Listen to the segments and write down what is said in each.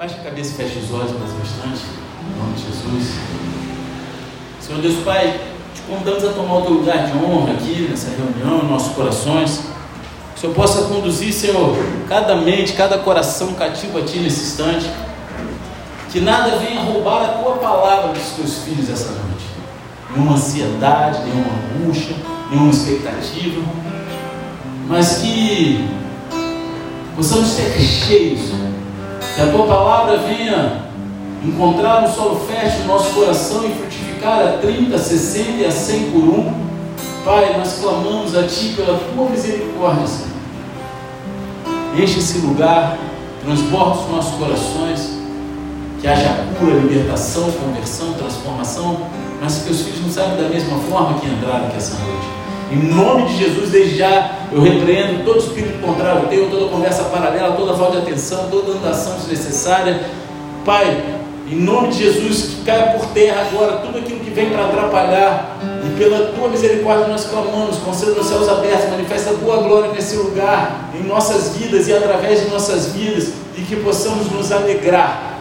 Baixe a cabeça e feche os olhos mais bastante. Em nome de Jesus. Senhor Deus Pai, te convidamos a tomar o teu lugar de honra aqui nessa reunião, em nossos corações. Que o Senhor possa conduzir, Senhor, cada mente, cada coração cativo a Ti nesse instante. Que nada venha roubar a Tua palavra dos Teus filhos essa noite. Nenhuma ansiedade, nenhuma angústia, nenhuma expectativa. Mas que possamos ser cheios, que a Tua palavra venha encontrar um solo fértil no nosso coração e frutificar a 30, 60 e a 100 por um. Pai, nós clamamos a Ti pela Tua misericórdia, Senhor. Enche esse lugar, transborda os nossos corações, que haja cura, libertação, conversão, transformação, mas que os filhos não saiam da mesma forma que entraram aqui essa noite. Em nome de Jesus, desde já, eu repreendo todo espírito contrário teu, toda conversa paralela, toda falta de atenção, toda andação desnecessária. Pai, em nome de Jesus, que caia por terra agora tudo aquilo que vem para atrapalhar. E pela tua misericórdia nós clamamos, conceda os céus abertos, manifesta a tua glória nesse lugar, em nossas vidas e através de nossas vidas, e que possamos nos alegrar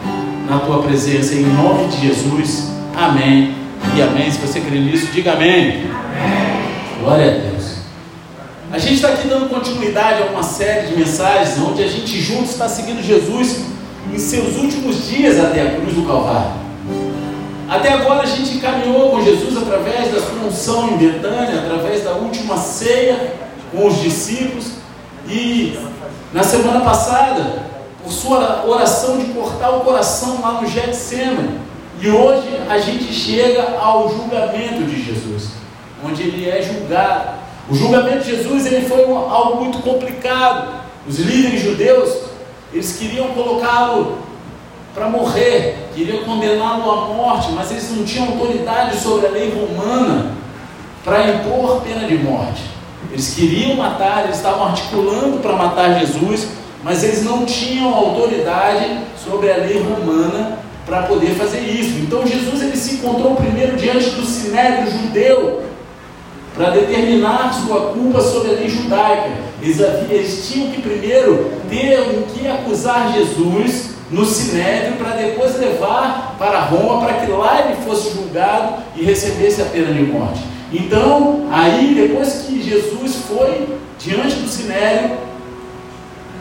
na tua presença, em nome de Jesus. Amém e amém. Se você crê nisso, diga amém. amém. Glória a Deus. A gente está aqui dando continuidade a uma série de mensagens onde a gente juntos está seguindo Jesus em seus últimos dias até a cruz do Calvário. Até agora a gente caminhou com Jesus através da sua unção em Betânia, através da última ceia com os discípulos e na semana passada, por sua oração de cortar o coração lá no Getsemane. E hoje a gente chega ao julgamento de Jesus, onde ele é julgado. O julgamento de Jesus ele foi algo muito complicado. Os líderes judeus eles queriam colocá-lo para morrer, queriam condená-lo à morte, mas eles não tinham autoridade sobre a lei romana para impor pena de morte. Eles queriam matar, eles estavam articulando para matar Jesus, mas eles não tinham autoridade sobre a lei romana para poder fazer isso. Então Jesus ele se encontrou primeiro diante do sinédrio judeu para determinar sua culpa sobre a lei judaica. Eles, eles tinham que primeiro ter o que acusar Jesus no sinédrio para depois levar para Roma para que lá ele fosse julgado e recebesse a pena de morte. Então, aí depois que Jesus foi diante do sinédrio,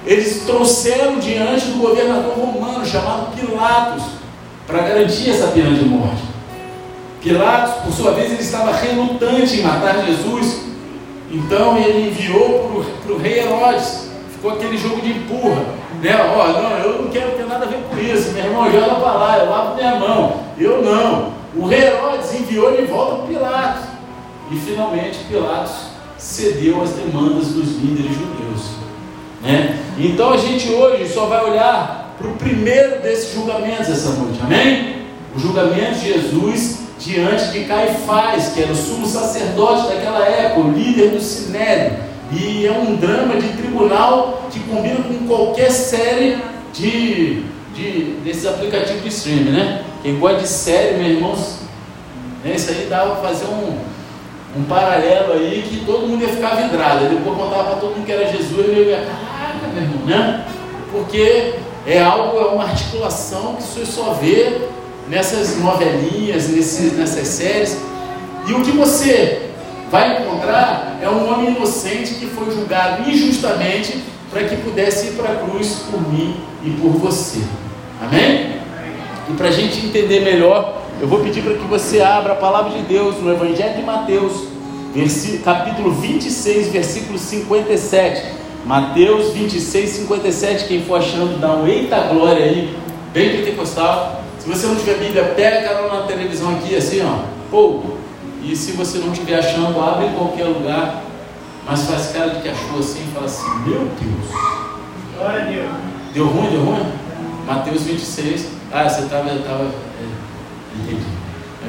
eles trouxeram diante do governador romano chamado Pilatos para garantir essa pena de morte. Pilatos, por sua vez, ele estava relutante em matar Jesus, então ele enviou para o rei Herodes. Ficou aquele jogo de empurra, né? Oh, não, eu não quero ter nada a ver com isso, meu irmão, joga para lá, eu lavo minha mão. Eu não. O rei Herodes enviou de volta para Pilatos. E finalmente Pilatos cedeu às demandas dos líderes judeus. Né? Então a gente hoje só vai olhar para o primeiro desses julgamentos essa noite, amém? O julgamento de Jesus diante de Caifás, que era o sumo sacerdote daquela época, o líder do sinédrio. E é um drama de tribunal que combina com qualquer série de, de desses aplicativos de streaming, né? Quem gosta de série, meus irmãos, né, isso aí dava para fazer um, um paralelo aí que todo mundo ia ficar vidrado. Depois contava para todo mundo que era Jesus e ele ia, caraca, meu irmão, né? Porque é algo, é uma articulação que você só vê nessas novelinhas, nesses, nessas séries. E o que você vai encontrar é um homem inocente que foi julgado injustamente para que pudesse ir para a cruz por mim e por você. Amém? E para a gente entender melhor, eu vou pedir para que você abra a palavra de Deus no Evangelho de Mateus, capítulo 26, versículo 57. Mateus 26, 57. Quem for achando, dá um eita glória aí, bem pentecostal. Se você não tiver Bíblia, pega ela na televisão aqui, assim, ó. Pô. E se você não estiver achando, abre em qualquer lugar. Mas faz cara de que achou assim e fala assim: Meu Deus. Glória a Deus. Deu ruim, deu ruim? Mateus 26. Ah, você estava. Tava, é, entendi.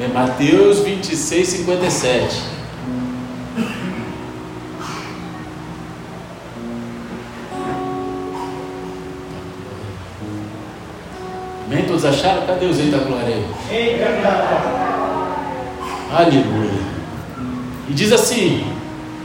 É, Mateus 26, 57. Todos acharam? Cadê os aí? Aleluia. E diz assim: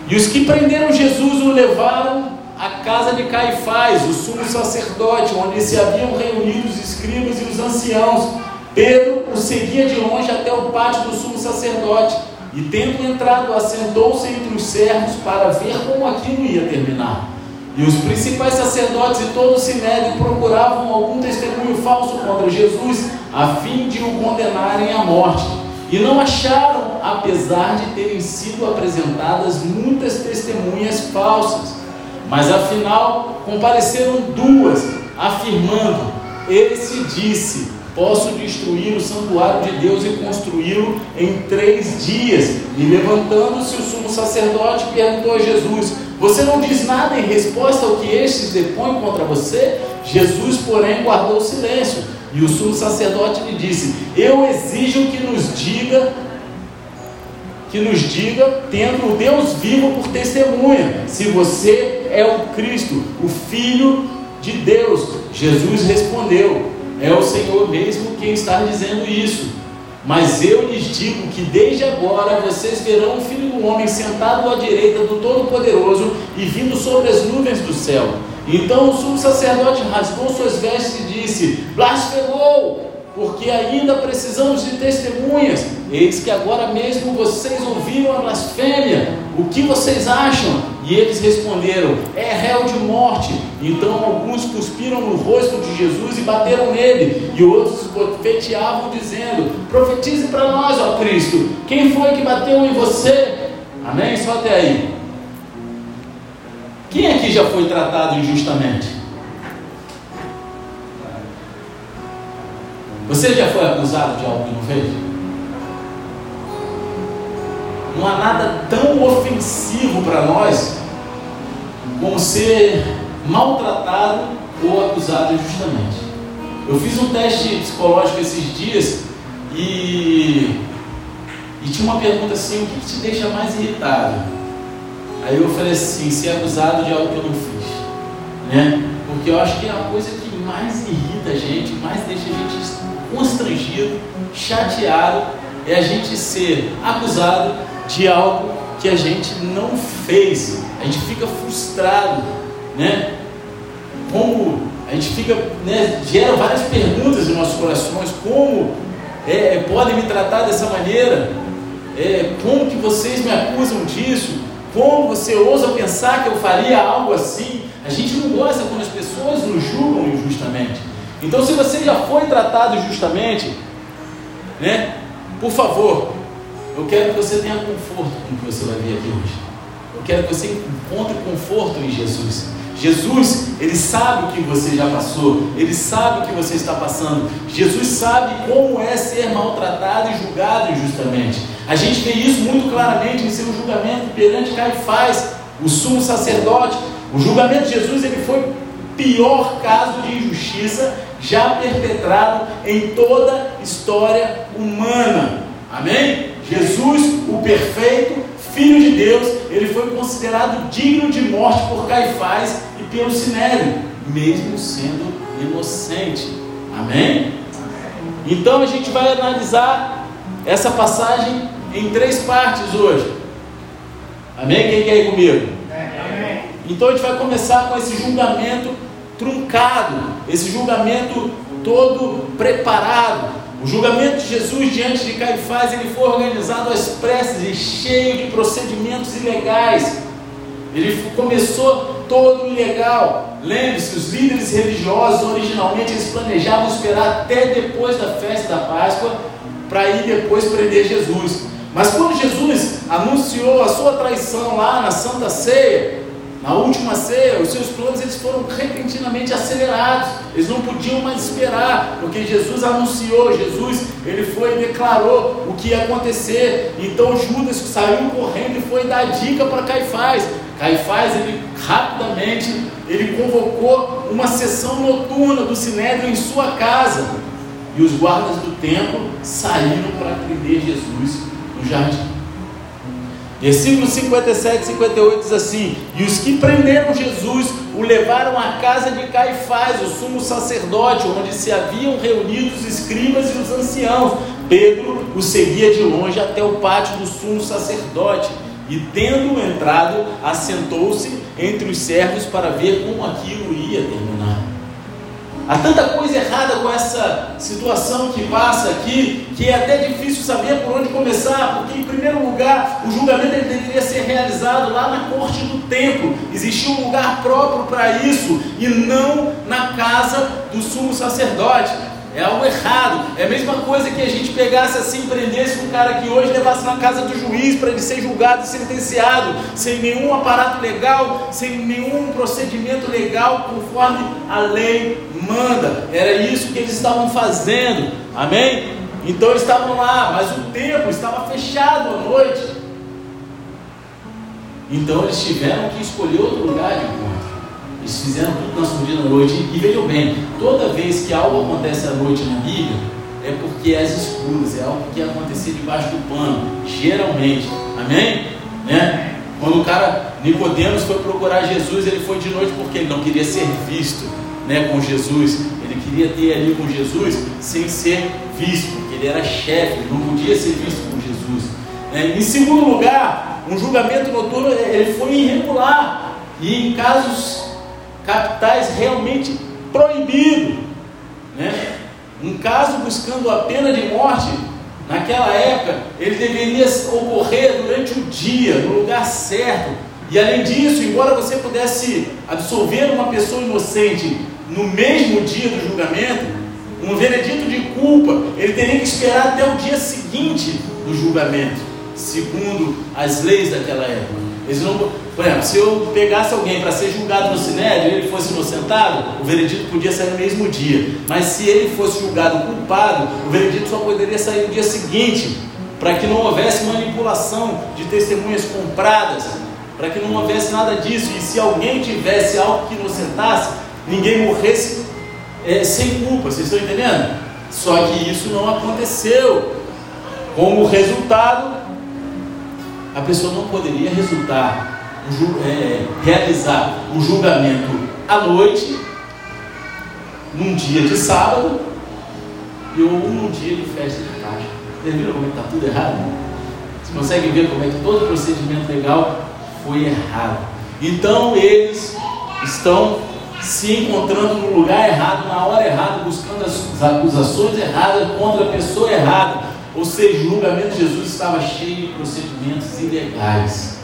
E os que prenderam Jesus o levaram à casa de Caifás, o sumo sacerdote, onde se haviam reunido os escribas e os anciãos. Pedro o seguia de longe até o pátio do sumo sacerdote e, tendo entrado, assentou-se entre os servos para ver como aquilo ia terminar. E os principais sacerdotes e todo o sinédrio procuravam algum testemunho falso contra Jesus, a fim de o condenarem à morte. E não acharam, apesar de terem sido apresentadas muitas testemunhas falsas. Mas afinal compareceram duas, afirmando: Ele se disse: Posso destruir o santuário de Deus e construí-lo em três dias. E levantando-se o sumo sacerdote, perguntou a Jesus: Você não diz nada em resposta ao que estes depõem contra você? Jesus, porém, guardou silêncio. E o sumo sacerdote lhe disse: Eu exijo que nos diga que nos diga, tendo o Deus vivo por testemunha, se você é o Cristo, o Filho de Deus. Jesus respondeu: É o Senhor mesmo quem está dizendo isso. Mas eu lhes digo que desde agora vocês verão o Filho do Homem sentado à direita do Todo-Poderoso e vindo sobre as nuvens do céu. Então o sumo sacerdote rasgou suas vestes e disse: Blasfemou! Porque ainda precisamos de testemunhas. Eis que agora mesmo vocês ouviram a blasfêmia. O que vocês acham? E eles responderam: É réu de morte. Então alguns cuspiram no rosto de Jesus e bateram nele, e outros bofeteavam, dizendo: Profetize para nós, ó Cristo, quem foi que bateu em você? Amém? Só até aí. Quem aqui já foi tratado injustamente? Você já foi acusado de algo que não fez? Não há nada tão ofensivo para nós como ser maltratado ou acusado injustamente. Eu fiz um teste psicológico esses dias e, e tinha uma pergunta assim: o que te deixa mais irritado? Aí eu falei assim: ser acusado de algo que eu não fiz, né? Porque eu acho que é a coisa que mais irrita a gente, mais deixa a gente constrangido, chateado, é a gente ser acusado de algo que a gente não fez. A gente fica frustrado, né? Como a gente fica, né, gera várias perguntas em nossos corações, como é, é, podem me tratar dessa maneira? É, como que vocês me acusam disso? Como você ousa pensar que eu faria algo assim? A gente não gosta quando as pessoas nos julgam injustamente. Então, se você já foi tratado justamente, né? Por favor, eu quero que você tenha conforto com o que você vai ver aqui hoje. Eu quero que você encontre conforto em Jesus. Jesus, ele sabe o que você já passou, ele sabe o que você está passando. Jesus sabe como é ser maltratado e julgado injustamente. A gente vê isso muito claramente em seu julgamento perante Caifás, o sumo sacerdote. O julgamento de Jesus ele foi pior caso de injustiça já perpetrado em toda a história humana. Amém? Jesus, o perfeito Filho de Deus, ele foi considerado digno de morte por Caifás e pelo Sinério, mesmo sendo inocente. Amém? Então a gente vai analisar essa passagem em três partes hoje. Amém? Quem quer ir comigo? Então a gente vai começar com esse julgamento truncado, esse julgamento todo preparado. O julgamento de Jesus diante de Caifás ele foi organizado às pressas e cheio de procedimentos ilegais. Ele começou todo ilegal. Lembre-se, os líderes religiosos originalmente eles planejavam esperar até depois da festa da Páscoa para ir depois prender Jesus. Mas quando Jesus anunciou a sua traição lá na Santa Ceia, na última ceia, os seus planos eles foram repentinamente acelerados. Eles não podiam mais esperar, porque Jesus anunciou, Jesus ele foi e declarou o que ia acontecer. Então Judas saiu correndo e foi dar dica para Caifás. Caifás ele rapidamente ele convocou uma sessão noturna do sinédrio em sua casa. E os guardas do templo saíram para prender Jesus no jardim. Versículos 57 e 58 diz assim: E os que prenderam Jesus o levaram à casa de Caifás, o sumo sacerdote, onde se haviam reunido os escribas e os anciãos. Pedro o seguia de longe até o pátio do sumo sacerdote. E tendo entrado, assentou-se entre os servos para ver como aquilo ia terminar. Há tanta coisa errada com essa situação que passa aqui, que é até difícil saber por onde começar, porque, em primeiro lugar, o julgamento ele deveria ser realizado lá na corte do templo, existia um lugar próprio para isso, e não na casa do sumo sacerdote. É algo errado. É a mesma coisa que a gente pegasse assim, prendesse um cara que hoje levasse na casa do juiz para ele ser julgado e sentenciado, sem nenhum aparato legal, sem nenhum procedimento legal, conforme a lei manda. Era isso que eles estavam fazendo. Amém? Então eles estavam lá, mas o templo estava fechado à noite. Então eles tiveram que escolher outro lugar de encontro. Eles fizeram tudo na escondida à noite. E vejam bem, toda vez que algo acontece à noite na Bíblia, é porque é às escuras, é algo que acontecer debaixo do pano, geralmente. Amém? Né? Quando o cara, Nicodemos, foi procurar Jesus, ele foi de noite porque ele não queria ser visto né, com Jesus. Ele queria ter ali com Jesus sem ser visto, porque ele era chefe, ele não podia ser visto com Jesus. Né? Em segundo lugar, um julgamento noturno ele foi irregular e em casos capitais realmente proibido. Né? Um caso buscando a pena de morte, naquela época, ele deveria ocorrer durante o dia, no lugar certo. E além disso, embora você pudesse absolver uma pessoa inocente no mesmo dia do julgamento, um veredito de culpa, ele teria que esperar até o dia seguinte do julgamento, segundo as leis daquela época. Eles não, por exemplo, se eu pegasse alguém para ser julgado no sinédrio e ele fosse inocentado, o veredito podia sair no mesmo dia. Mas se ele fosse julgado culpado, o veredito só poderia sair no dia seguinte, para que não houvesse manipulação de testemunhas compradas, para que não houvesse nada disso. E se alguém tivesse algo que inocentasse, ninguém morresse é, sem culpa. Vocês estão entendendo? Só que isso não aconteceu. Como resultado, a pessoa não poderia resultar, é, realizar o julgamento à noite, num dia de sábado, e ou num dia de festa de Páscoa. Vocês viram como é está tudo errado? Vocês conseguem ver como é que todo o procedimento legal foi errado. Então eles estão se encontrando no lugar errado, na hora errada, buscando as acusações erradas contra a pessoa errada. Ou seja, o julgamento de Jesus estava cheio de procedimentos ilegais.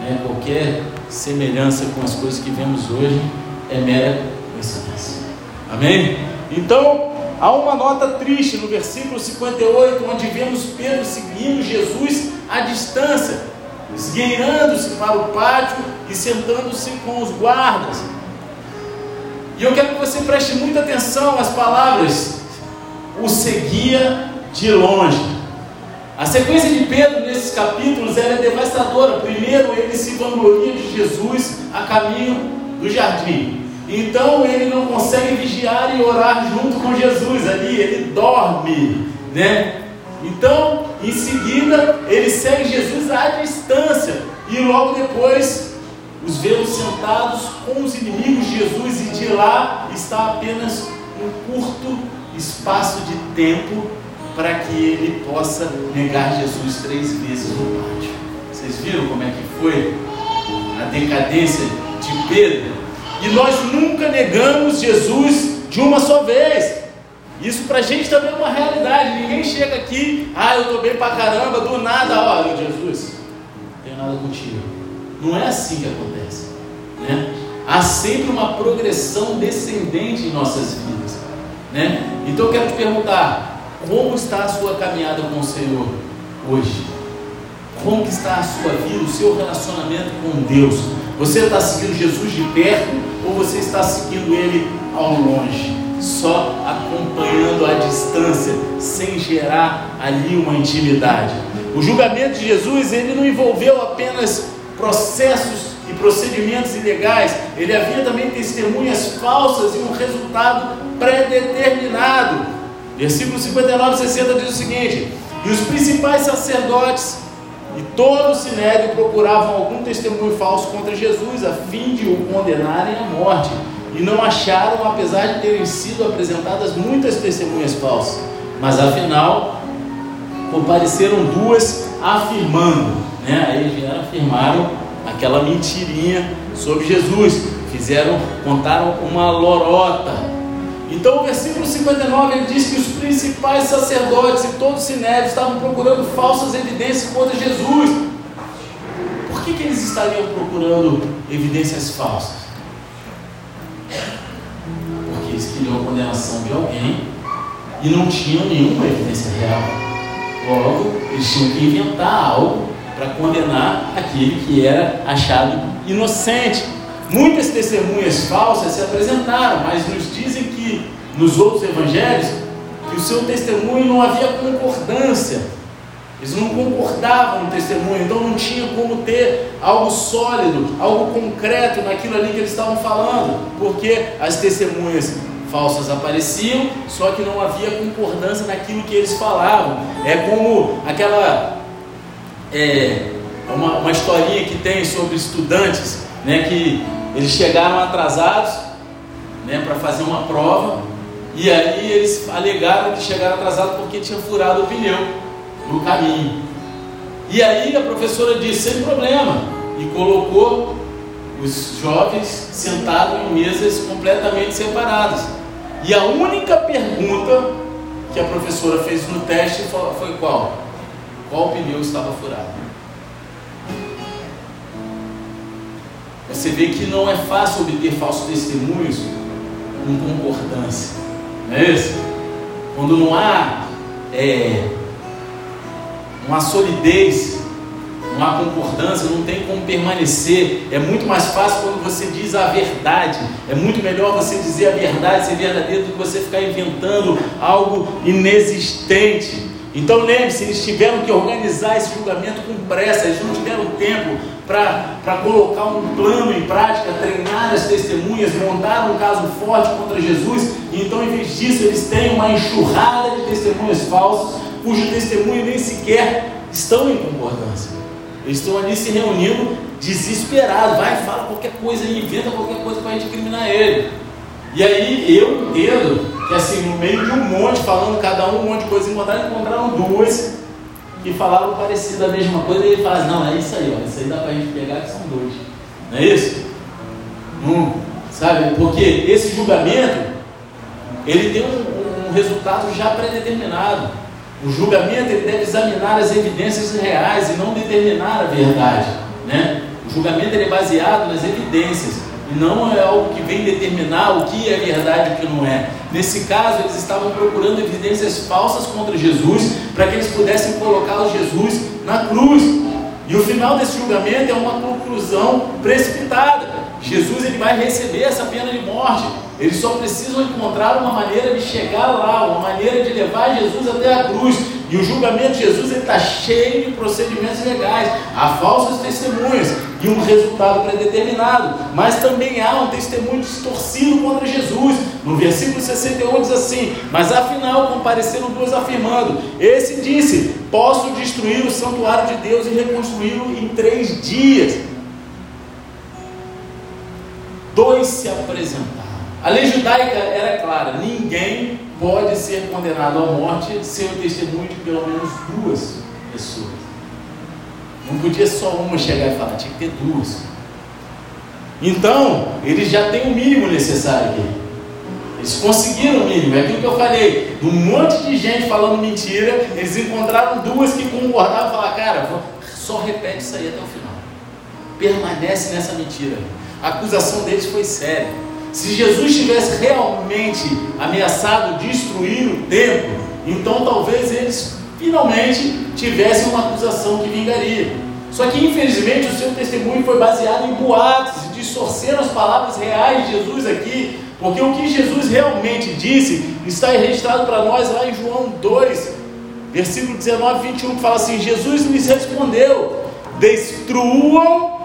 Né? Qualquer semelhança com as coisas que vemos hoje é mera coincidência. Amém? Então, há uma nota triste no versículo 58, onde vemos Pedro seguindo Jesus à distância, esgueirando-se para o pátio e sentando-se com os guardas. E eu quero que você preste muita atenção às palavras. O seguia de longe. A sequência de Pedro nesses capítulos é devastadora. Primeiro, ele se vangloria de Jesus a caminho do jardim. Então, ele não consegue vigiar e orar junto com Jesus ali, ele dorme, né? Então, em seguida, ele segue Jesus à distância e logo depois os vemos sentados com os inimigos de Jesus e de lá está apenas um curto espaço de tempo para que ele possa negar Jesus três vezes no pátio. Vocês viram como é que foi a decadência de Pedro? E nós nunca negamos Jesus de uma só vez. Isso para a gente também é uma realidade. Ninguém chega aqui, ah, eu estou bem para caramba, do nada, olha, Jesus, não tenho nada contigo. Não é assim que acontece. Né? Há sempre uma progressão descendente em nossas vidas. Né? Então eu quero te perguntar: como está a sua caminhada com o Senhor hoje? Como está a sua vida, o seu relacionamento com Deus? Você está seguindo Jesus de perto ou você está seguindo Ele ao longe? Só acompanhando à distância, sem gerar ali uma intimidade. O julgamento de Jesus, ele não envolveu apenas processos e procedimentos ilegais, ele havia também testemunhas falsas e um resultado pré-determinado. Versículo 59 e 60 diz o seguinte: E os principais sacerdotes e todo o sinédrio procuravam algum testemunho falso contra Jesus, a fim de o condenarem à morte. E não acharam, apesar de terem sido apresentadas muitas testemunhas falsas. Mas afinal, compareceram duas afirmando: né? Aí vieram, afirmaram aquela mentirinha sobre Jesus, fizeram, contaram uma lorota. Então o versículo 59 ele diz que os principais sacerdotes e todos os sinédrios estavam procurando falsas evidências contra Jesus. Por que, que eles estariam procurando evidências falsas? Porque eles queriam a condenação de alguém e não tinham nenhuma evidência real. Logo, eles tinham que inventar algo para condenar aquele que era achado inocente. Muitas testemunhas falsas se apresentaram, mas nos dizem nos outros evangelhos que o seu testemunho não havia concordância. Eles não concordavam no testemunho, então não tinha como ter algo sólido, algo concreto naquilo ali que eles estavam falando, porque as testemunhas falsas apareciam, só que não havia concordância naquilo que eles falavam. É como aquela é, uma, uma historinha que tem sobre estudantes, né, que eles chegaram atrasados, né, para fazer uma prova, e aí eles alegaram que chegaram atrasados porque tinha furado o pneu no caminho. E aí a professora disse, sem problema, e colocou os jovens sentados em mesas completamente separadas. E a única pergunta que a professora fez no teste foi qual? Qual pneu estava furado? Você vê que não é fácil obter falsos testemunhos com concordância. Não é isso? Quando não há é, uma solidez, não há concordância, não tem como permanecer. É muito mais fácil quando você diz a verdade. É muito melhor você dizer a verdade, ser verdadeiro, do que você ficar inventando algo inexistente. Então lembre-se, eles tiveram que organizar esse julgamento com pressa, eles não tiveram tempo para colocar um plano em prática, treinar as testemunhas, montar um caso forte contra Jesus, e então em vez disso eles têm uma enxurrada de testemunhas falsas, cujo testemunho nem sequer estão em concordância. Eles estão ali se reunindo desesperados, vai, fala qualquer coisa, inventa qualquer coisa para incriminar ele. E aí eu entendo que assim, no meio de um monte, falando cada um um monte de coisa, encontraram, encontraram duas que falavam parecido a mesma coisa, e ele fala, não, é isso aí, ó, isso aí dá para a gente pegar que são dois. Não é isso? Hum, sabe? Porque esse julgamento, ele tem um, um resultado já predeterminado. O julgamento ele deve examinar as evidências reais e não determinar a verdade. Né? O julgamento ele é baseado nas evidências não é algo que vem determinar o que é verdade e o que não é. Nesse caso, eles estavam procurando evidências falsas contra Jesus para que eles pudessem colocar Jesus na cruz. E o final desse julgamento é uma conclusão precipitada. Jesus ele vai receber essa pena de morte. Eles só precisam encontrar uma maneira de chegar lá, uma maneira de levar Jesus até a cruz. E o julgamento de Jesus está cheio de procedimentos legais. Há falsas testemunhas e um resultado predeterminado. Mas também há um testemunho distorcido contra Jesus. No versículo 61 diz assim: Mas afinal compareceram duas afirmando: Esse disse: Posso destruir o santuário de Deus e reconstruí-lo em três dias. Dois se apresentaram. A lei judaica era clara: ninguém pode ser condenado à morte sem o testemunho de pelo menos duas pessoas. Não podia só uma chegar e falar, tinha que ter duas. Então, eles já têm o mínimo necessário aqui. Eles conseguiram o mínimo, é aquilo que eu falei. Um monte de gente falando mentira, eles encontraram duas que concordavam e falaram, cara, só repete isso aí até o final. Permanece nessa mentira. A acusação deles foi séria. Se Jesus tivesse realmente ameaçado destruir o templo, então talvez eles finalmente tivessem uma acusação que vingaria. Só que infelizmente o seu testemunho foi baseado em boatos e distorceram as palavras reais de Jesus aqui, porque o que Jesus realmente disse está registrado para nós lá em João 2, versículo 19 e 21, que fala assim: Jesus lhes respondeu: Destruam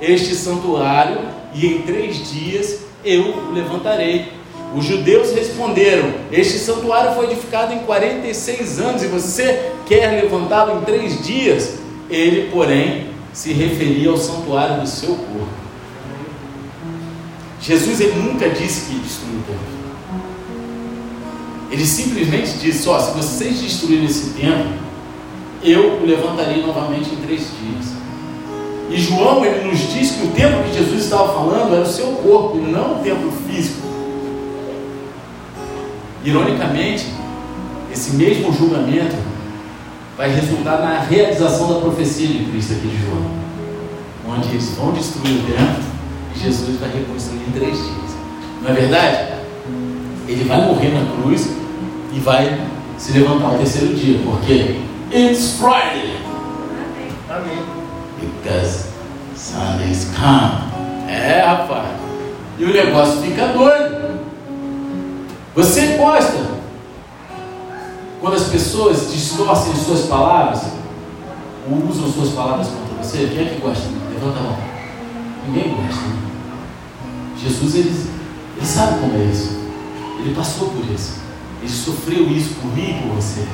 este santuário, e em três dias eu levantarei. Os judeus responderam: Este santuário foi edificado em 46 anos e você quer levantá-lo em três dias? Ele, porém, se referia ao santuário do seu corpo. Jesus ele nunca disse que ia destruir o templo. Ele simplesmente disse: Ó, se vocês destruírem esse templo, eu o levantarei novamente em três dias. E João ele nos diz que o templo que Jesus estava falando era o seu corpo, não o templo físico. Ironicamente, esse mesmo julgamento vai resultar na realização da profecia de Cristo aqui de João, onde eles vão destruir o templo e Jesus vai reconstruir em três dias. Não é verdade? Ele vai morrer na cruz e vai se levantar no terceiro dia, porque it's Friday. Because Sunday's come. É, rapaz. E o negócio fica doido. Você gosta quando as pessoas distorcem suas palavras, ou usam suas palavras contra você, quem é que gosta? Levanta a mão. Ninguém gosta. Né? Jesus, ele, ele sabe como é isso. Ele passou por isso. Ele sofreu isso por mim e por você.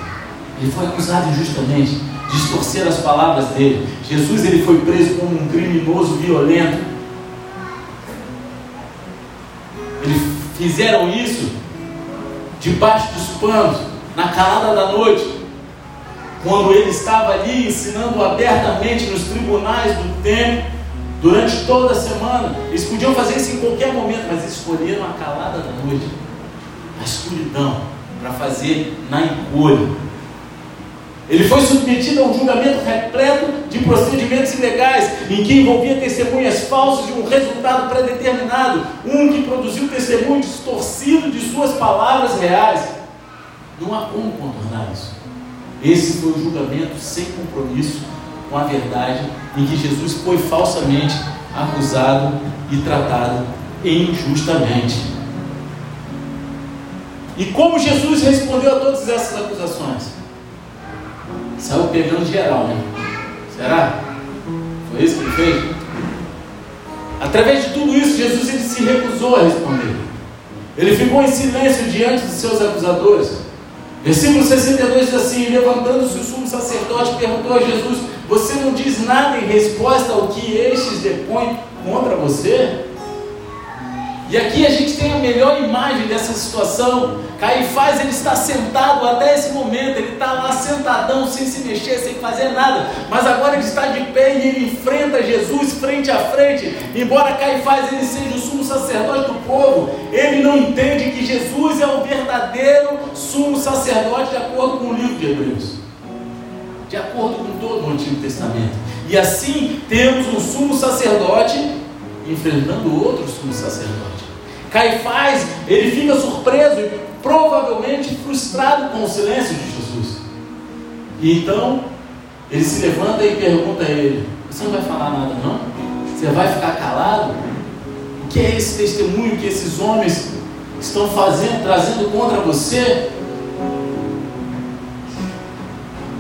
Ele foi acusado injustamente, distorcer as palavras dele. Jesus ele foi preso como um criminoso violento. Eles fizeram isso debaixo dos panos na calada da noite, quando ele estava ali ensinando abertamente nos tribunais do templo, durante toda a semana. Eles podiam fazer isso em qualquer momento, mas escolheram a calada da noite, a escuridão, para fazer na encolha. Ele foi submetido a um julgamento repleto de procedimentos ilegais, em que envolvia testemunhas falsas de um resultado predeterminado, um que produziu testemunho distorcido de suas palavras reais. Não há como contornar isso. Esse foi o julgamento sem compromisso com a verdade, em que Jesus foi falsamente acusado e tratado injustamente. E como Jesus respondeu a todas essas acusações? Saiu pegando geral, né? Será? Foi isso que ele fez? Através de tudo isso, Jesus ele se recusou a responder. Ele ficou em silêncio diante de seus acusadores. Versículo 62 diz assim: Levantando-se o sumo sacerdote, perguntou a Jesus: Você não diz nada em resposta ao que estes depõem contra você? E aqui a gente tem a melhor imagem dessa situação. Caifás ele está sentado até esse momento, ele está lá sentadão, sem se mexer, sem fazer nada. Mas agora ele está de pé e ele enfrenta Jesus frente a frente. Embora Caifás ele seja o sumo sacerdote do povo, ele não entende que Jesus é o verdadeiro sumo sacerdote de acordo com o livro de Hebreus. De acordo com todo o Antigo Testamento. E assim temos um sumo sacerdote enfrentando outro sumo sacerdote. Caifás, ele fica surpreso e provavelmente frustrado com o silêncio de Jesus. E então, ele se levanta e pergunta a ele: Você não vai falar nada, não? Você vai ficar calado? O que é esse testemunho que esses homens estão fazendo, trazendo contra você?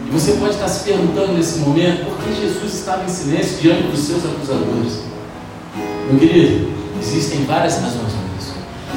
E você pode estar se perguntando nesse momento por que Jesus estava em silêncio diante dos seus acusadores. Meu querido, existem várias razões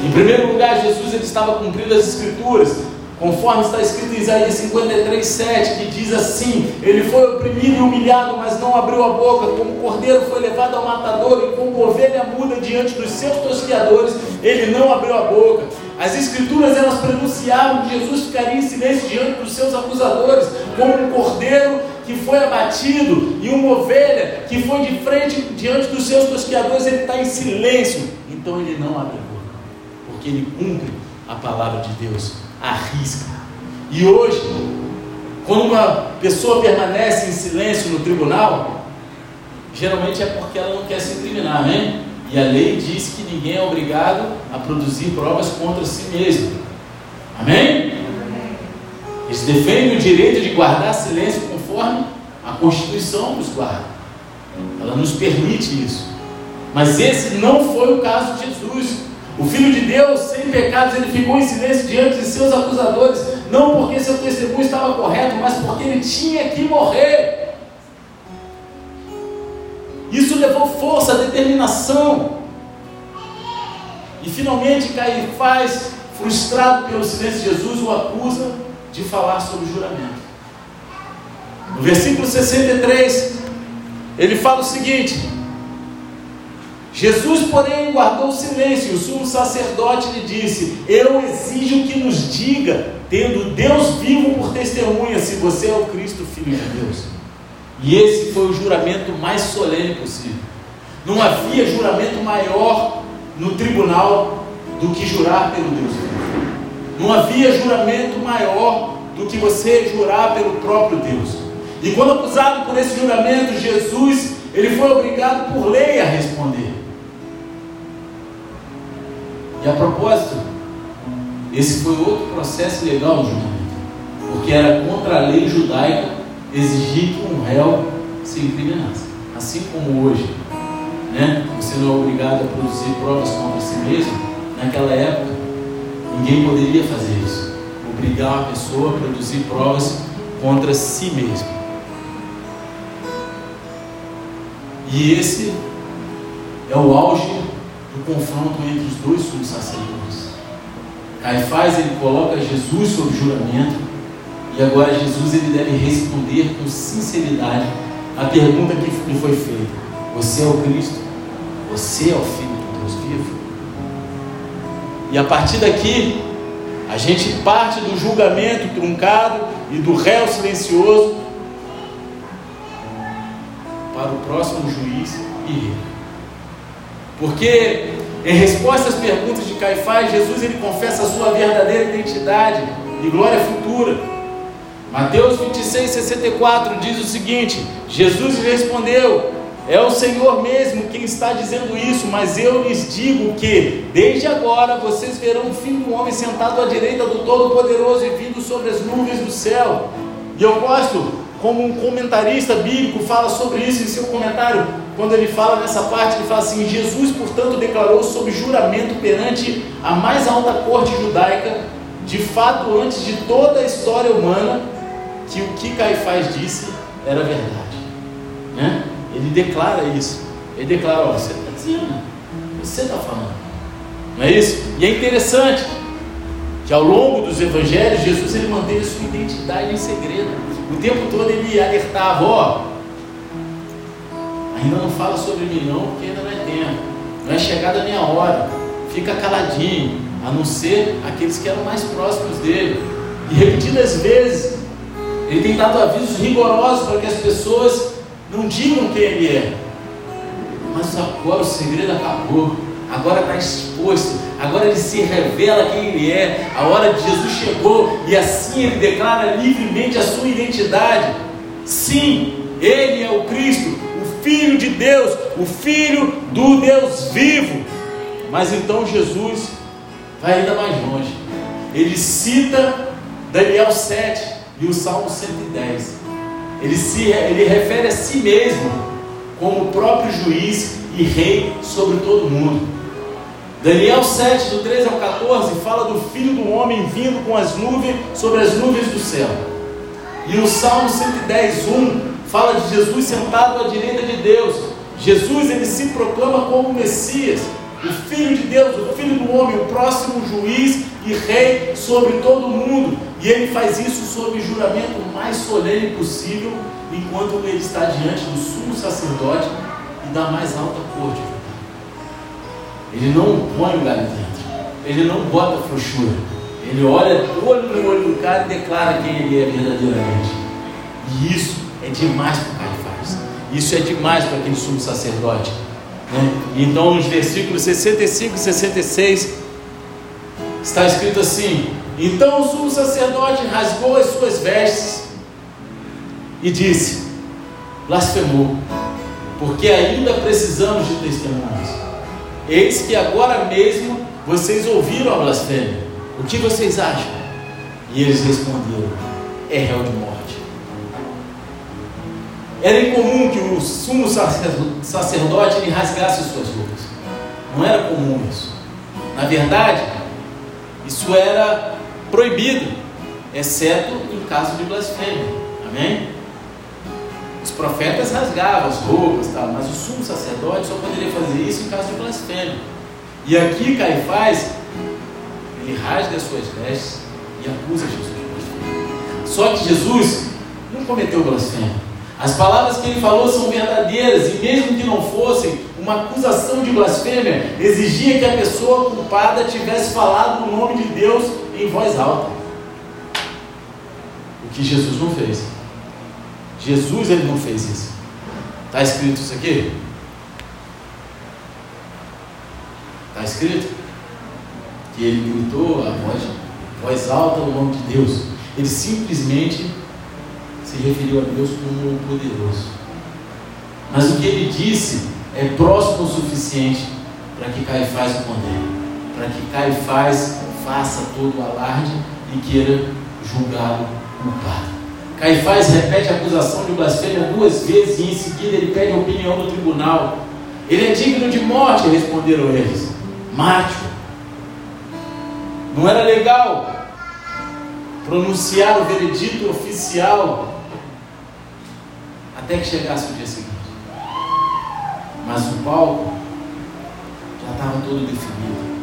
em primeiro lugar, Jesus ele estava cumprindo as escrituras, conforme está escrito em Isaías 53, 7, que diz assim: Ele foi oprimido e humilhado, mas não abriu a boca, como cordeiro foi levado ao matador, e como ovelha muda diante dos seus tosquiadores, ele não abriu a boca. As escrituras elas pronunciavam que Jesus ficaria em silêncio diante dos seus acusadores, como um cordeiro que foi abatido e uma ovelha que foi de frente diante dos seus tosquiadores, ele está em silêncio, então ele não abre a boca porque ele cumpre a palavra de Deus, arrisca. E hoje, quando uma pessoa permanece em silêncio no tribunal, geralmente é porque ela não quer se incriminar, amém? E a lei diz que ninguém é obrigado a produzir provas contra si mesmo. Amém? Eles defendem o direito de guardar silêncio conforme a Constituição nos guarda. Ela nos permite isso. Mas esse não foi o caso de Jesus. O Filho de Deus, sem pecados, ele ficou em silêncio diante de seus acusadores, não porque seu testemunho estava correto, mas porque ele tinha que morrer. Isso levou força, determinação. E finalmente Caifás, frustrado pelo silêncio de Jesus, o acusa de falar sobre o juramento. No versículo 63, ele fala o seguinte: Jesus, porém, guardou silêncio. O sumo sacerdote lhe disse: Eu exijo que nos diga, tendo Deus vivo por testemunha, se você é o Cristo, filho de Deus. E esse foi o juramento mais solene possível. Não havia juramento maior no tribunal do que jurar pelo Deus vivo. Não havia juramento maior do que você jurar pelo próprio Deus. E quando acusado por esse juramento, Jesus, ele foi obrigado por lei a responder. E a propósito, esse foi outro processo legal do julgamento, porque era contra a lei judaica exigir que um réu se incriminasse. Assim como hoje, né? você não é obrigado a produzir provas contra si mesmo, naquela época, ninguém poderia fazer isso. Obrigar uma pessoa a produzir provas contra si mesmo. E esse é o auge do confronto entre os dois sumos sacerdotes. Caifás ele coloca Jesus sob juramento e agora Jesus ele deve responder com sinceridade a pergunta que lhe foi feita: Você é o Cristo? Você é o Filho do Deus vivo? E a partir daqui, a gente parte do julgamento truncado e do réu silencioso para o próximo juiz e rei. Porque em resposta às perguntas de Caifás, Jesus ele confessa a sua verdadeira identidade e glória futura. Mateus 26, 64 diz o seguinte: Jesus respondeu: É o Senhor mesmo quem está dizendo isso, mas eu lhes digo que, desde agora, vocês verão o filho do homem sentado à direita do Todo-Poderoso e vindo sobre as nuvens do céu. E eu gosto como um comentarista bíblico fala sobre isso em seu comentário, quando ele fala nessa parte, ele fala assim: Jesus, portanto, declarou sob juramento perante a mais alta corte judaica, de fato, antes de toda a história humana, que o que Caifás disse era verdade. Né? Ele declara isso. Ele declara: ó, você está dizendo, você está falando, não é isso? E é interessante que ao longo dos evangelhos, Jesus ele manteve sua identidade em segredo. O tempo todo ele alertava, ó, ainda não fala sobre mim não, porque ainda não é tempo, não é chegada a minha hora, fica caladinho, a não ser aqueles que eram mais próximos dele. E repetidas vezes, ele tem dado avisos rigorosos para que as pessoas não digam quem ele é. Mas agora o segredo acabou agora está exposto, agora ele se revela quem ele é. A hora de Jesus chegou e assim ele declara livremente a sua identidade. Sim, ele é o Cristo, Filho de Deus, o Filho do Deus vivo. Mas então Jesus vai ainda mais longe. Ele cita Daniel 7 e o Salmo 110. Ele, se, ele refere a si mesmo como próprio juiz e rei sobre todo mundo. Daniel 7, do 13 ao 14, fala do filho do homem vindo com as nuvens sobre as nuvens do céu. E o Salmo 110, 1 fala de Jesus sentado à direita de Deus. Jesus ele se proclama como Messias, o Filho de Deus, o Filho do homem, o próximo juiz e rei sobre todo o mundo. E ele faz isso sob o juramento mais solene possível, enquanto ele está diante do sumo sacerdote e da mais alta corte. Ele não põe o galho dentro. Ele não bota frouxura. Ele olha olho no olho do cara e declara quem ele é verdadeiramente. E isso é demais para o Caifás. Isso é demais para aquele sumo sacerdote. Né? Então, nos versículos 65 e 66, está escrito assim: Então o sumo sacerdote rasgou as suas vestes e disse: Blasfemou, porque ainda precisamos de testemunhas. Eis que agora mesmo vocês ouviram a blasfêmia. O que vocês acham? E eles responderam: É réu de morte. Era incomum que o sumo sacerdote ele rasgasse suas roupas. Não era comum isso. Na verdade, isso era proibido, exceto em caso de blasfêmia. Amém? Os profetas rasgavam as roupas, tal, mas o sumo sacerdote só poderia fazer isso em caso de blasfêmia. E aqui Caifás, ele rasga as suas vestes e acusa Jesus de blasfêmia. Só que Jesus não cometeu blasfêmia. As palavras que ele falou são verdadeiras e mesmo que não fossem, uma acusação de blasfêmia exigia que a pessoa culpada tivesse falado o nome de Deus em voz alta. O que Jesus não fez. Jesus ele não fez isso. Está escrito isso aqui? Está escrito? Que ele gritou a voz, voz alta o nome de Deus. Ele simplesmente se referiu a Deus como o poderoso. Mas o que ele disse é próximo o suficiente para que Caifás o condene, para que Caifás faça todo o alarde e queira julgá-lo culpado. Caifás repete a acusação de blasfêmia duas vezes e em seguida ele pede a opinião do tribunal. Ele é digno de morte, responderam eles. Mate-o. Não era legal pronunciar o veredito oficial até que chegasse o dia seguinte. Mas o palco já estava todo definido.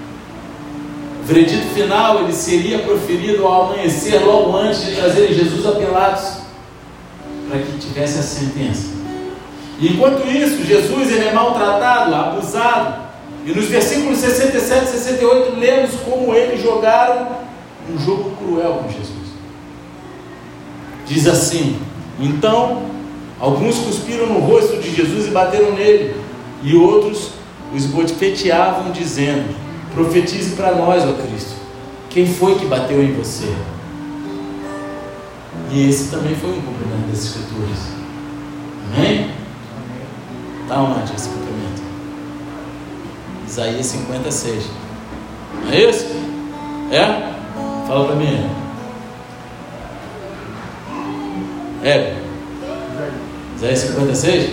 O veredito final ele seria proferido ao amanhecer, logo antes de trazerem Jesus a Pilatos, para que tivesse a sentença. E enquanto isso, Jesus ele é maltratado, abusado. E nos versículos 67 e 68 lemos como eles jogaram um jogo cruel com Jesus. Diz assim: Então, alguns cuspiram no rosto de Jesus e bateram nele, e outros os bofeteavam, dizendo: Profetize para nós, ó Cristo, quem foi que bateu em você? E esse também foi um cumprimento das Escrituras. Amém? Dá uma esse cumprimento. Isaías 56. Não é isso? É? Fala para mim. É. Isaías 56?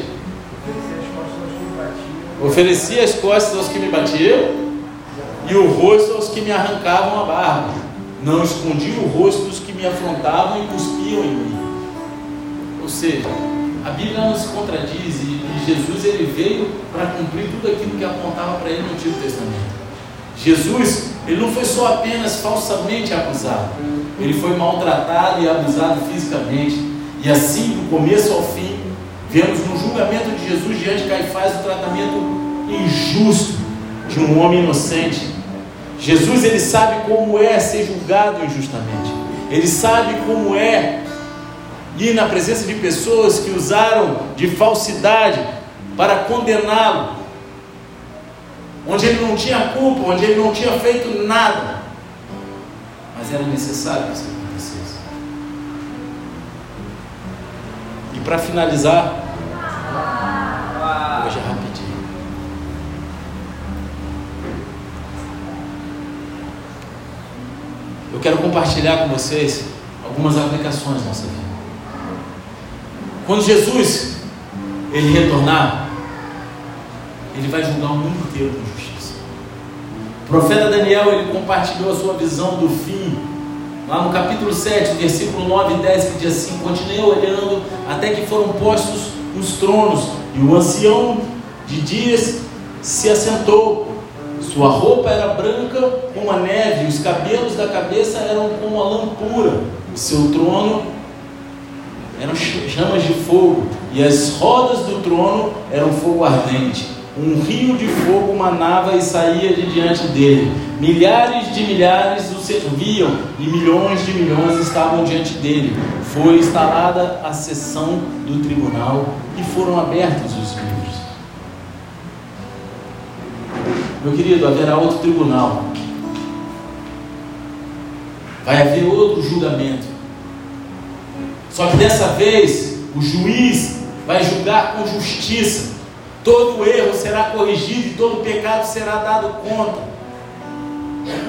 Ofereci as costas aos que me batiam e o rosto aos que me arrancavam a barba. Não escondi o rosto dos que me afrontavam e cuspiam em mim. Ou seja, a Bíblia não se contradiz e Jesus ele veio para cumprir tudo aquilo que apontava para ele no Antigo Testamento. Jesus, ele não foi só apenas falsamente acusado, ele foi maltratado e abusado fisicamente. E assim, do começo ao fim, vemos no julgamento de Jesus diante de Caifás o tratamento injusto de um homem inocente. Jesus ele sabe como é ser julgado injustamente. Ele sabe como é ir na presença de pessoas que usaram de falsidade para condená-lo, onde ele não tinha culpa, onde ele não tinha feito nada, mas era necessário que E para finalizar, hoje é rapidinho. Eu quero compartilhar com vocês algumas aplicações da nossa vida. Quando Jesus ele retornar, ele vai julgar o mundo inteiro com justiça. O profeta Daniel ele compartilhou a sua visão do fim, lá no capítulo 7, versículo 9 e 10, que diz assim: Continuei olhando até que foram postos os tronos, e o ancião de dias se assentou. Sua roupa era branca como a neve, os cabelos da cabeça eram como a lã pura, o seu trono eram chamas de fogo, e as rodas do trono eram fogo ardente. Um rio de fogo manava e saía de diante dele. Milhares de milhares o serviam e milhões de milhões estavam diante dele. Foi instalada a sessão do tribunal e foram abertos os livros. Meu querido, haverá outro tribunal. Vai haver outro julgamento. Só que dessa vez o juiz vai julgar com justiça. Todo erro será corrigido e todo pecado será dado conta.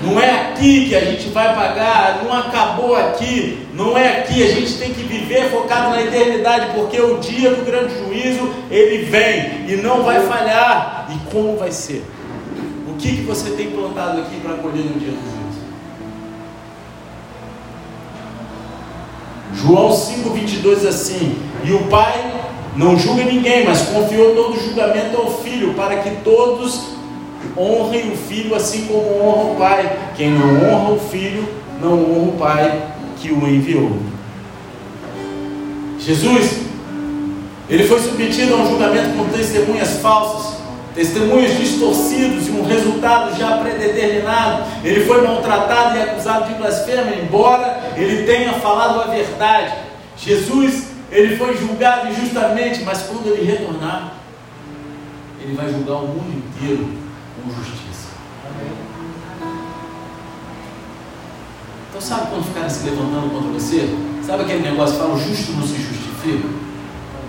Não é aqui que a gente vai pagar, não acabou aqui, não é aqui, a gente tem que viver focado na eternidade, porque o dia do grande juízo ele vem e não vai falhar. E como vai ser? O que, que você tem plantado aqui para colher no dia do juízo? João 5,22 diz assim: E o Pai não julga ninguém, mas confiou todo o julgamento ao Filho, para que todos honrem o Filho assim como honra o Pai. Quem não honra o Filho, não honra o Pai que o enviou. Jesus, ele foi submetido a um julgamento com testemunhas falsas, testemunhos distorcidos e um resultado já predeterminado. Ele foi maltratado e acusado de blasfêmia, embora ele tenha falado a verdade. Jesus ele foi julgado injustamente, mas quando ele retornar, ele vai julgar o mundo inteiro com justiça. Então sabe quando ficarem se levantando contra você? Sabe aquele negócio que fala o justo não se justifica?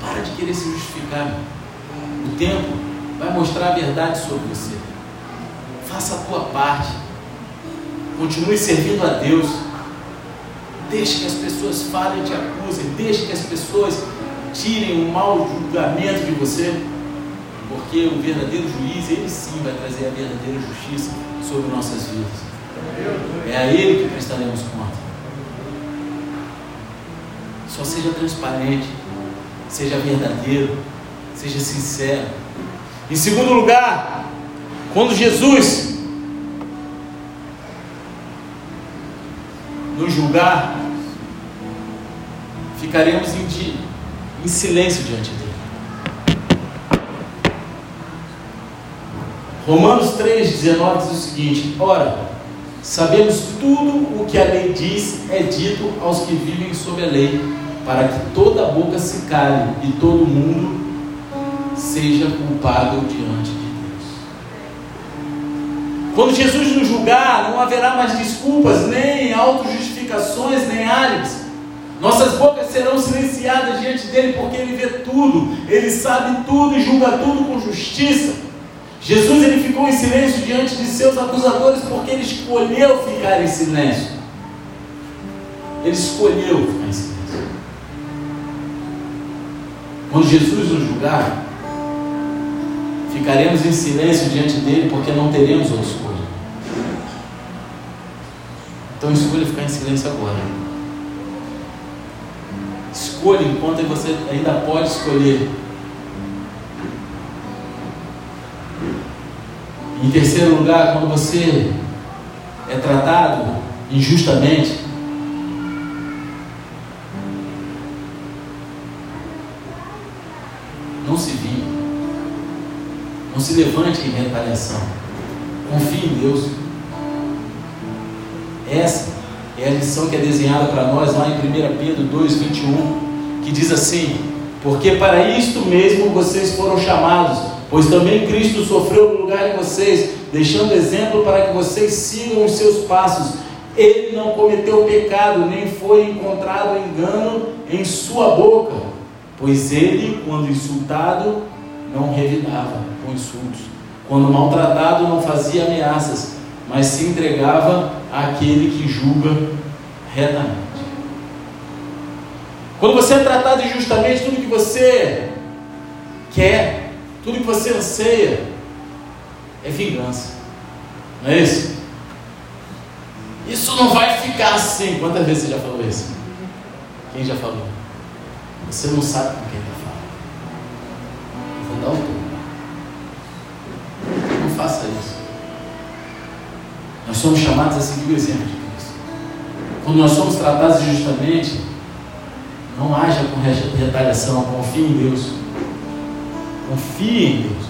Para de querer se justificar. O tempo vai mostrar a verdade sobre você. Faça a tua parte. Continue servindo a Deus. Deixe que as pessoas falem e te acusem. Deixe que as pessoas tirem o mau julgamento de você. Porque o verdadeiro juiz, ele sim vai trazer a verdadeira justiça sobre nossas vidas. É a Ele que prestaremos conta. Só seja transparente, seja verdadeiro, seja sincero. Em segundo lugar, quando Jesus nos julgar, ficaremos em, em silêncio diante dele. Romanos 3,19 diz o seguinte: Ora, sabemos tudo o que a lei diz é dito aos que vivem sob a lei, para que toda boca se cale e todo mundo seja culpado diante de Deus. Quando Jesus nos julgar, não haverá mais desculpas, nem nem álibis. Nossas bocas serão silenciadas diante dele, porque ele vê tudo, ele sabe tudo e julga tudo com justiça. Jesus ele ficou em silêncio diante de seus acusadores porque ele escolheu ficar em silêncio. Ele escolheu ficar em silêncio. Quando Jesus nos julgar, ficaremos em silêncio diante dele porque não teremos outra escolha. Então escolha ficar em silêncio agora. Escolha enquanto você ainda pode escolher. Em terceiro lugar, quando você é tratado injustamente, não se vingue, não se levante em retaliação, confie em Deus. Essa é a lição que é desenhada para nós lá em 1 Pedro 2,21, que diz assim: Porque para isto mesmo vocês foram chamados Pois também Cristo sofreu no lugar de vocês, deixando exemplo para que vocês sigam os seus passos. Ele não cometeu pecado, nem foi encontrado engano em sua boca, pois ele, quando insultado, não revidava com insultos. Quando maltratado, não fazia ameaças, mas se entregava àquele que julga retamente. Quando você é tratado injustamente, tudo que você quer tudo que você anseia é vingança. Não é isso? Isso não vai ficar assim. Quantas vezes você já falou isso? Quem já falou? Você não sabe com quem está somos chamados a seguir o exemplo de Cristo. Quando nós somos tratados injustamente, não haja com retaliação, confie em Deus. Confie em Deus.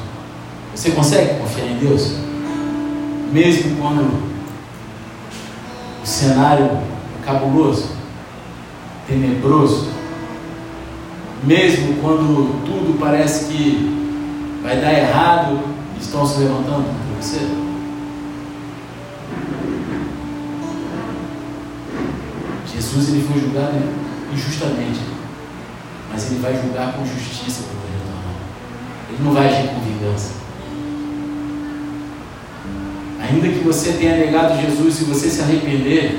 Você consegue confiar em Deus? Mesmo quando o cenário é cabuloso, tenebroso, mesmo quando tudo parece que vai dar errado, estão se levantando contra você? Jesus ele foi julgado injustamente, mas ele vai julgar com justiça ele não vai agir com vingança. Ainda que você tenha negado Jesus, se você se arrepender,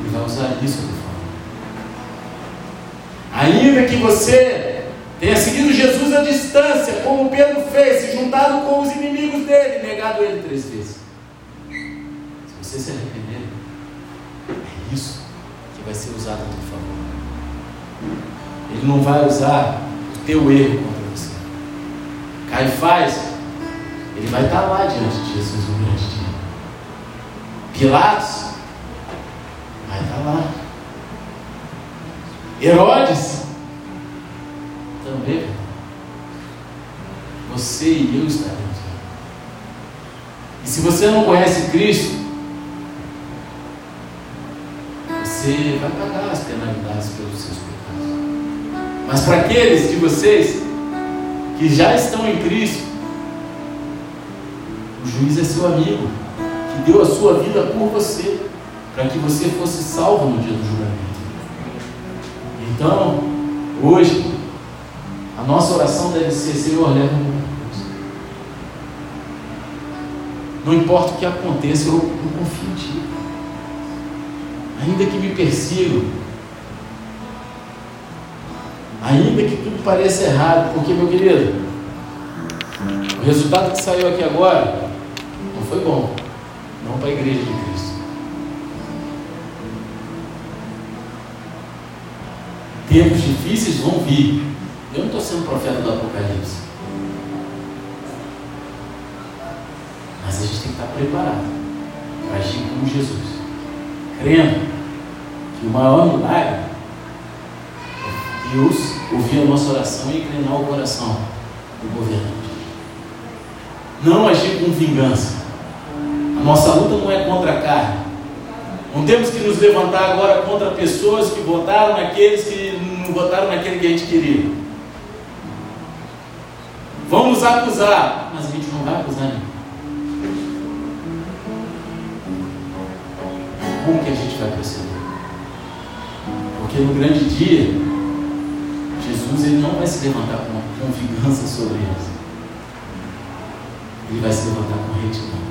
Ele vai usar isso de forma. Ainda que você tenha seguido Jesus à distância, como Pedro fez, se juntado com os inimigos dele, negado ele três vezes. Se você se arrepender, isso que vai ser usado a teu favor. Ele não vai usar teu erro contra você. Caifás, ele vai estar lá diante de Jesus no grande dia. Pilatos, vai estar lá. Herodes, também. Você e eu estaremos lá. E se você não conhece Cristo, você vai pagar as penalidades pelos seus pecados. Mas para aqueles de vocês que já estão em Cristo, o juiz é seu amigo, que deu a sua vida por você, para que você fosse salvo no dia do julgamento. Então, hoje, a nossa oração deve ser: Senhor, leva-me Não importa o que aconteça, eu, eu confio em Ti. Ainda que me persigam, ainda que tudo pareça errado, porque, meu querido, o resultado que saiu aqui agora não foi bom, não para a igreja de Cristo. Tempos difíceis vão vir. Eu não estou sendo profeta do Apocalipse. Mas a gente tem que estar preparado para agir como Jesus, crendo que o maior milagre é Deus ouvir a nossa oração e inclinar o coração do governante. Não agir com vingança. A nossa luta não é contra a carne. Não temos que nos levantar agora contra pessoas que votaram naqueles que não votaram naquele que a gente queria. Vamos acusar, mas a gente não vai acusar ninguém. como que a gente vai proceder. Porque no grande dia, Jesus ele não vai se levantar com, vingança sobre eles. Ele vai se levantar com retidão.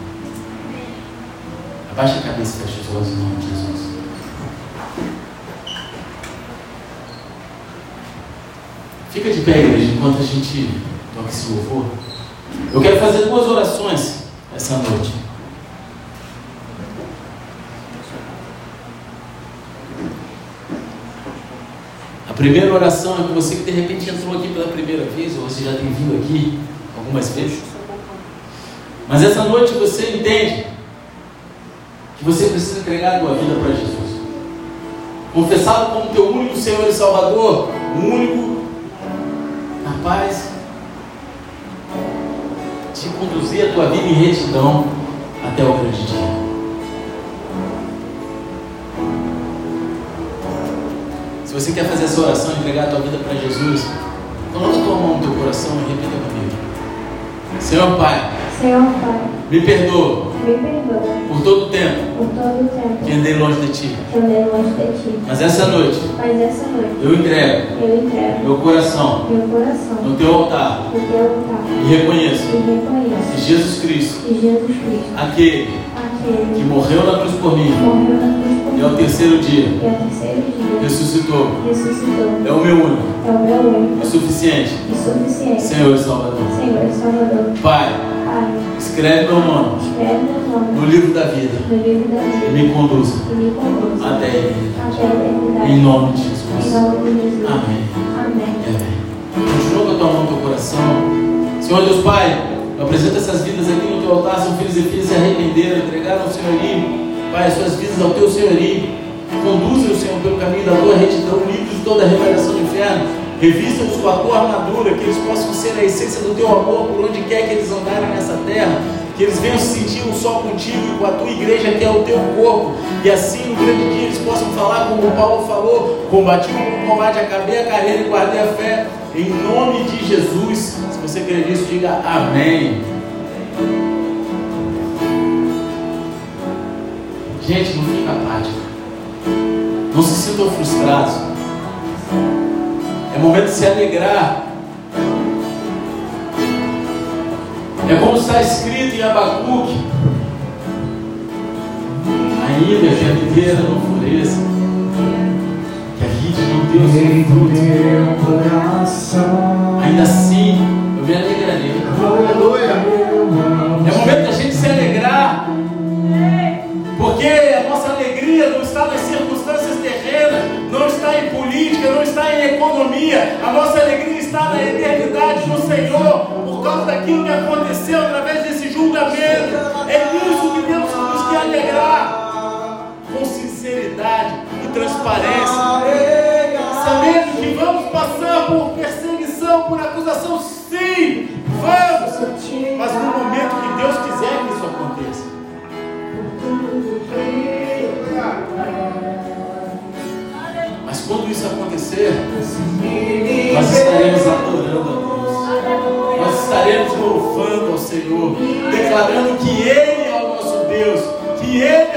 Abaixa a cabeça e fecha os olhos em nome de Jesus. Fica de pé, igreja, enquanto a gente toca esse louvor. Eu quero fazer duas orações essa noite. A primeira oração é com você que de repente entrou aqui pela primeira vez, ou você já tem vindo aqui algumas vezes. Mas essa noite você entende que você precisa entregar a tua vida para Jesus. Confessá-lo como teu único Senhor e Salvador, o único capaz de conduzir a tua vida em retidão até o grande dia. Se você quer fazer essa oração, entregar a tua vida para Jesus, coloca a tua mão no teu coração e repita comigo. Senhor Pai, Senhor Pai, me perdoa me perdoa por todo o tempo por todo tempo que andei longe de Ti. andei longe de Ti. Mas essa noite Mas essa noite eu entrego eu entrego meu coração meu coração no Teu altar no Teu altar e reconheço e reconheço que Jesus Cristo, que Jesus Cristo, aquele aquele que morreu na cruz por mim morreu na cruz e ao mim terceiro dia e ao terceiro dia ressuscitou, ressuscitou, é o meu único é o meu único e suficiente e suficiente Senhor e Salvador. Senhor e Salvador. Pai, Pai, escreve meu nome escreve meu no nome livro da vida no livro da e vida me conduza e me conduza até a eternidade. até a eternidade. Em nome de Em Jesus. nome de Jesus. Amém. Amém. E amém. Continua com a tua mão no teu coração. Senhor Deus Pai, eu apresento essas vidas aqui no teu altar. São filhos e filhas se arrependeram, entregaram ao Senhorio. Pai, as suas vidas ao teu Senhorio. Conduze-os, Senhor, pelo caminho da tua retidão, livre de toda a revelação do inferno. Revista-os com a tua armadura, que eles possam ser a essência do teu amor por onde quer que eles andarem nessa terra. Que eles venham se sentir um só contigo e com a tua igreja, que é o teu corpo. E assim, no grande dia, eles possam falar como Paulo falou: combati o combate, acabei a carreira e guardei a fé. Em nome de Jesus. Se você crê nisso, diga amém. Gente, não fica apático. Não se sintam frustrados. É momento de se alegrar. É como está escrito em Abacuque. Ainda que a videira não floresça, que a vide não fruto, Meu coração. ainda assim eu me alegrarei. É momento da gente se alegrar. Alegria não está nas circunstâncias terrenas, não está em política, não está em economia. A nossa alegria está na eternidade no Senhor, por causa daquilo que aconteceu através desse julgamento. É nisso que temos que nos que alegrar, com sinceridade e transparência. Sabendo que vamos passar por perseguição, por acusação, sim, vamos, mas no momento que Deus quiser quando isso acontecer, nós estaremos adorando a Deus. Nós estaremos louvando ao Senhor, declarando que Ele é o nosso Deus, que Ele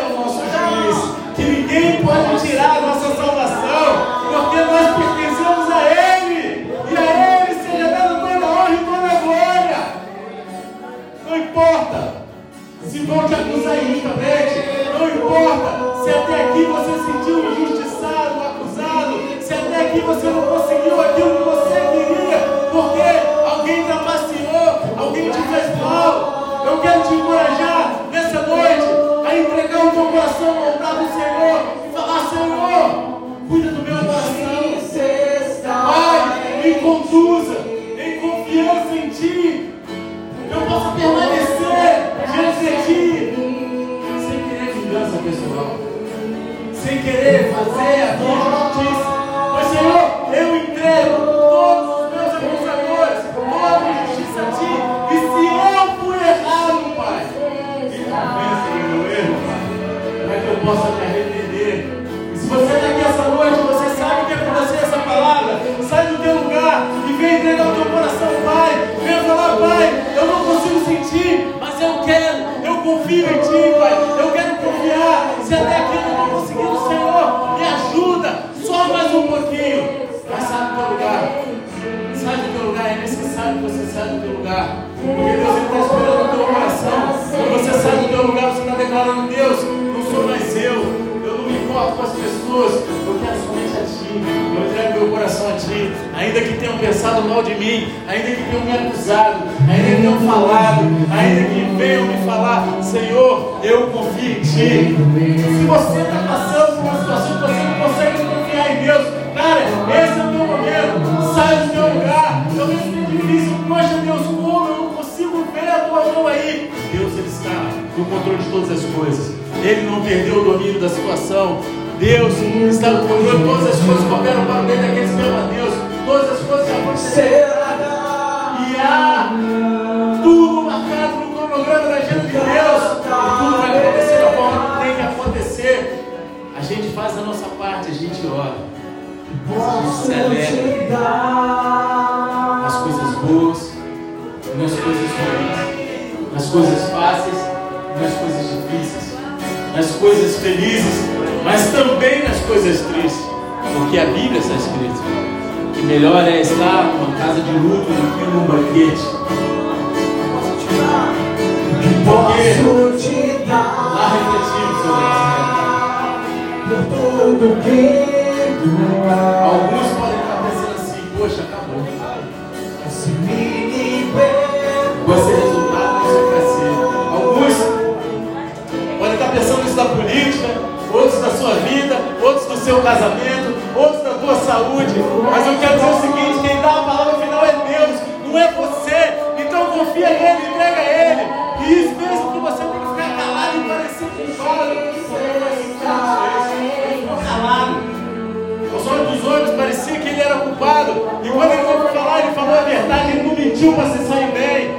controle de todas as coisas. Ele não perdeu o domínio da situação. Deus está no controle todas as coisas que operam para o bem daqueles que amam a Deus. Todas as coisas aconteceram. E há tudo marcado no cronograma da agenda de Deus. E tudo vai acontecer da forma que tem que acontecer. A gente faz a nossa parte, a gente ora. A gente celebra nas coisas boas, nas coisas ruins, nas coisas fáceis, nas coisas difíceis, nas coisas felizes, mas também nas coisas tristes. Porque a Bíblia está escrito que melhor é estar numa casa de luto do que num banquete. Porque lá refletimos sobre essa realidade. Alguns da sua vida, outros do seu casamento, outros da tua saúde. Mas eu quero dizer o seguinte: quem dá a palavra final é Deus, não é você. Então confia nele, entrega a ele. E isso mesmo que você tem que ficar calado e parecer. Ele ficou calado. Aos olhos dos homens parecia que ele era culpado. E quando ele foi falar, ele falou a verdade, ele não mentiu para se sair bem.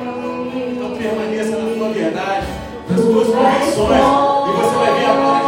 Então permaneça na tua verdade, nas tuas convicções. E você vai ver a glória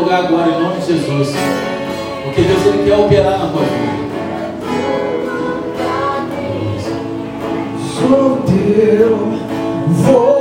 lugar agora, em nome de Jesus. Porque Deus ele quer operar na tua vida. Sou teu, vou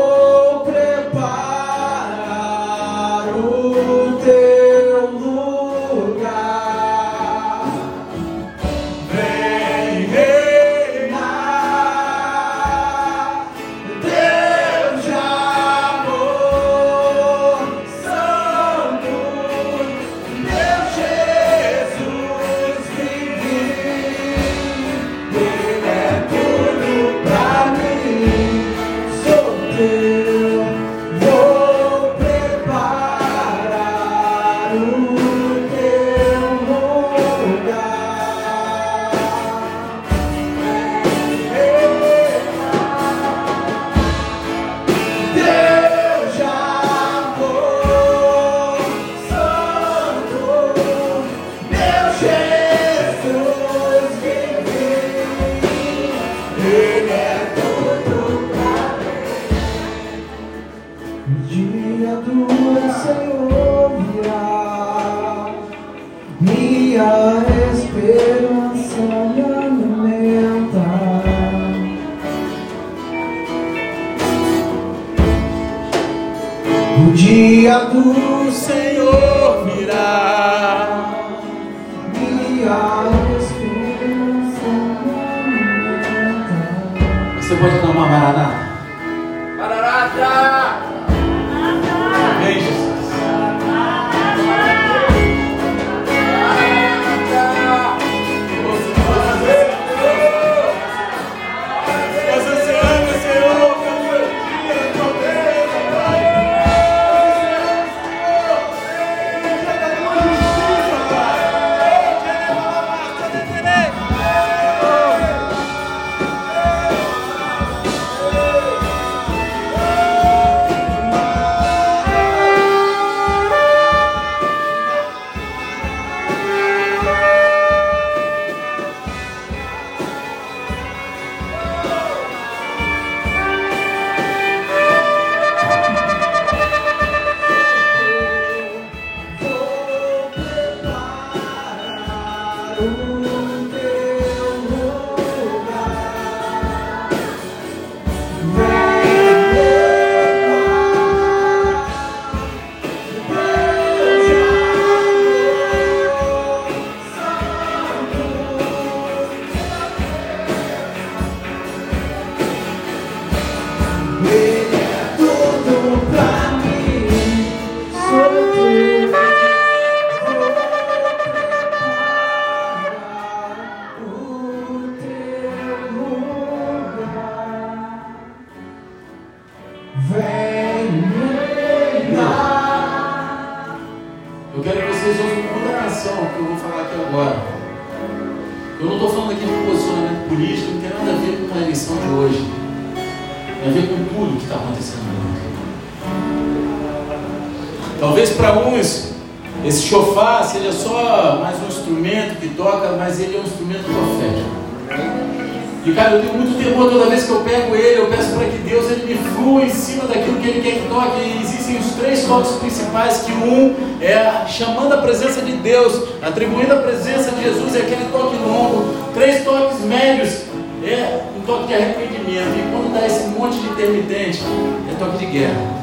E cara, eu tenho muito temor toda vez que eu pego ele, eu peço para que Deus ele me flua em cima daquilo que ele quer que toque. E existem os três toques principais, que um é chamando a presença de Deus, atribuindo a presença de Jesus, é aquele toque longo. Três toques médios, é um toque de arrependimento. E quando dá esse monte de intermitente, é toque de guerra.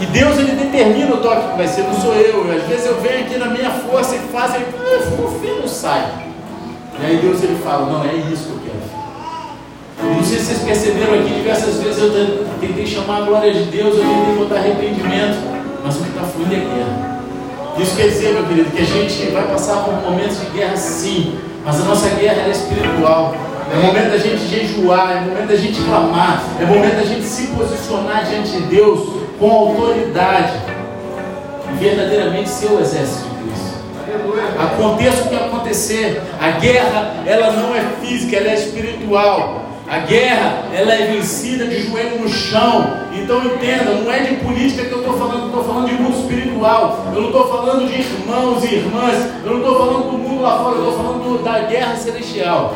E Deus ele determina o toque que vai ser, não sou eu. Às vezes eu venho aqui na minha força e faço, ele, o não sai. E aí Deus ele fala, não, é isso que eu não sei se vocês perceberam aqui, diversas vezes eu tentei chamar a glória de Deus, eu tentei botar arrependimento, mas o que está fluindo é guerra. Isso quer dizer, meu querido, que a gente vai passar por momentos de guerra sim, mas a nossa guerra é espiritual. É momento da gente jejuar, é momento da gente clamar, é momento da gente se posicionar diante de Deus com autoridade e verdadeiramente ser o exército de Cristo. Aconteça o que acontecer. A guerra, ela não é física, ela é espiritual. A guerra, ela é vencida de joelho no chão. Então entenda, não é de política que eu estou falando, eu estou falando de mundo espiritual. Eu não estou falando de irmãos e irmãs. Eu não estou falando do mundo lá fora, eu estou falando da guerra celestial.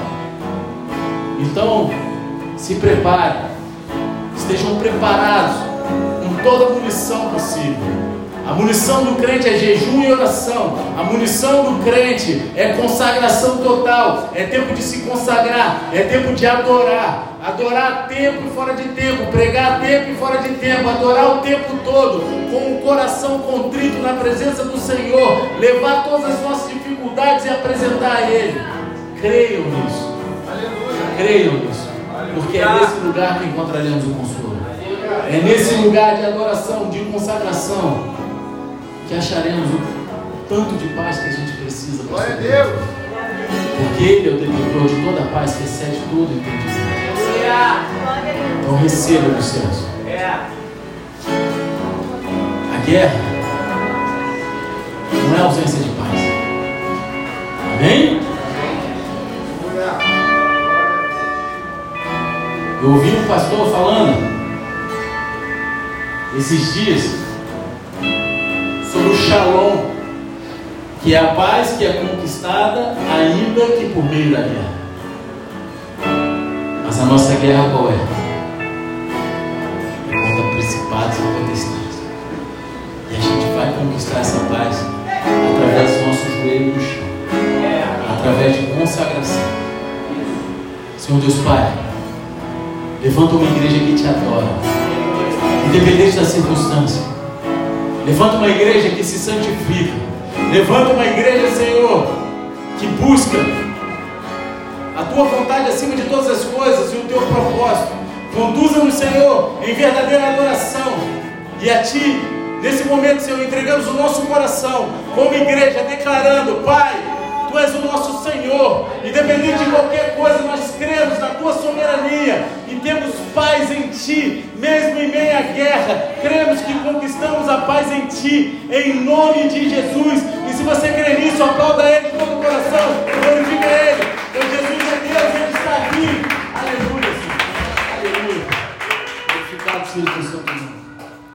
Então, se prepare. Estejam preparados com toda a munição possível. A munição do crente é jejum e oração. A munição do crente é consagração total. É tempo de se consagrar. É tempo de adorar. Adorar tempo e fora de tempo. Pregar tempo e fora de tempo. Adorar o tempo todo. Com o coração contrito na presença do Senhor. Levar todas as nossas dificuldades e apresentar a Ele. Creiam nisso. Creiam nisso. Porque é nesse lugar que encontraremos o consolo. É nesse lugar de adoração, de consagração que acharemos o tanto de paz que a gente precisa. Glória a Deus. Porque Ele é o detentor de toda a paz que excede todo entendimento. Então receba dos céus. A guerra não é ausência de paz. Amém? Eu ouvi um pastor falando esses dias sobre o shalom, que é a paz que é conquistada ainda que por meio da guerra. Mas a nossa guerra qual é? É contra principados e potestades. E a gente vai conquistar essa paz através do nosso joelho no chão, através de consagração. Senhor Deus Pai, levanta uma igreja que te adora, independente da circunstância. Levanta uma igreja que se santifica. Levanta uma igreja, Senhor, que busca a tua vontade acima de todas as coisas e o teu propósito. Conduza-nos, Senhor, em verdadeira adoração. E a Ti, nesse momento, Senhor, entregamos o nosso coração como igreja, declarando: Pai, Tu és o nosso Senhor. Independente de qualquer coisa, nós cremos na Tua soberania e temos paz em Ti, mesmo em meio à guerra. Cremos que conquistamos a paz em Ti, em nome de Jesus. E se você crê nisso, aplauda Ele de todo o coração. Glorifica Ele. Deus Jesus é Deus, Ele está aqui. Aleluia, Senhor. Aleluia. Glorificado seja o Santo Nome.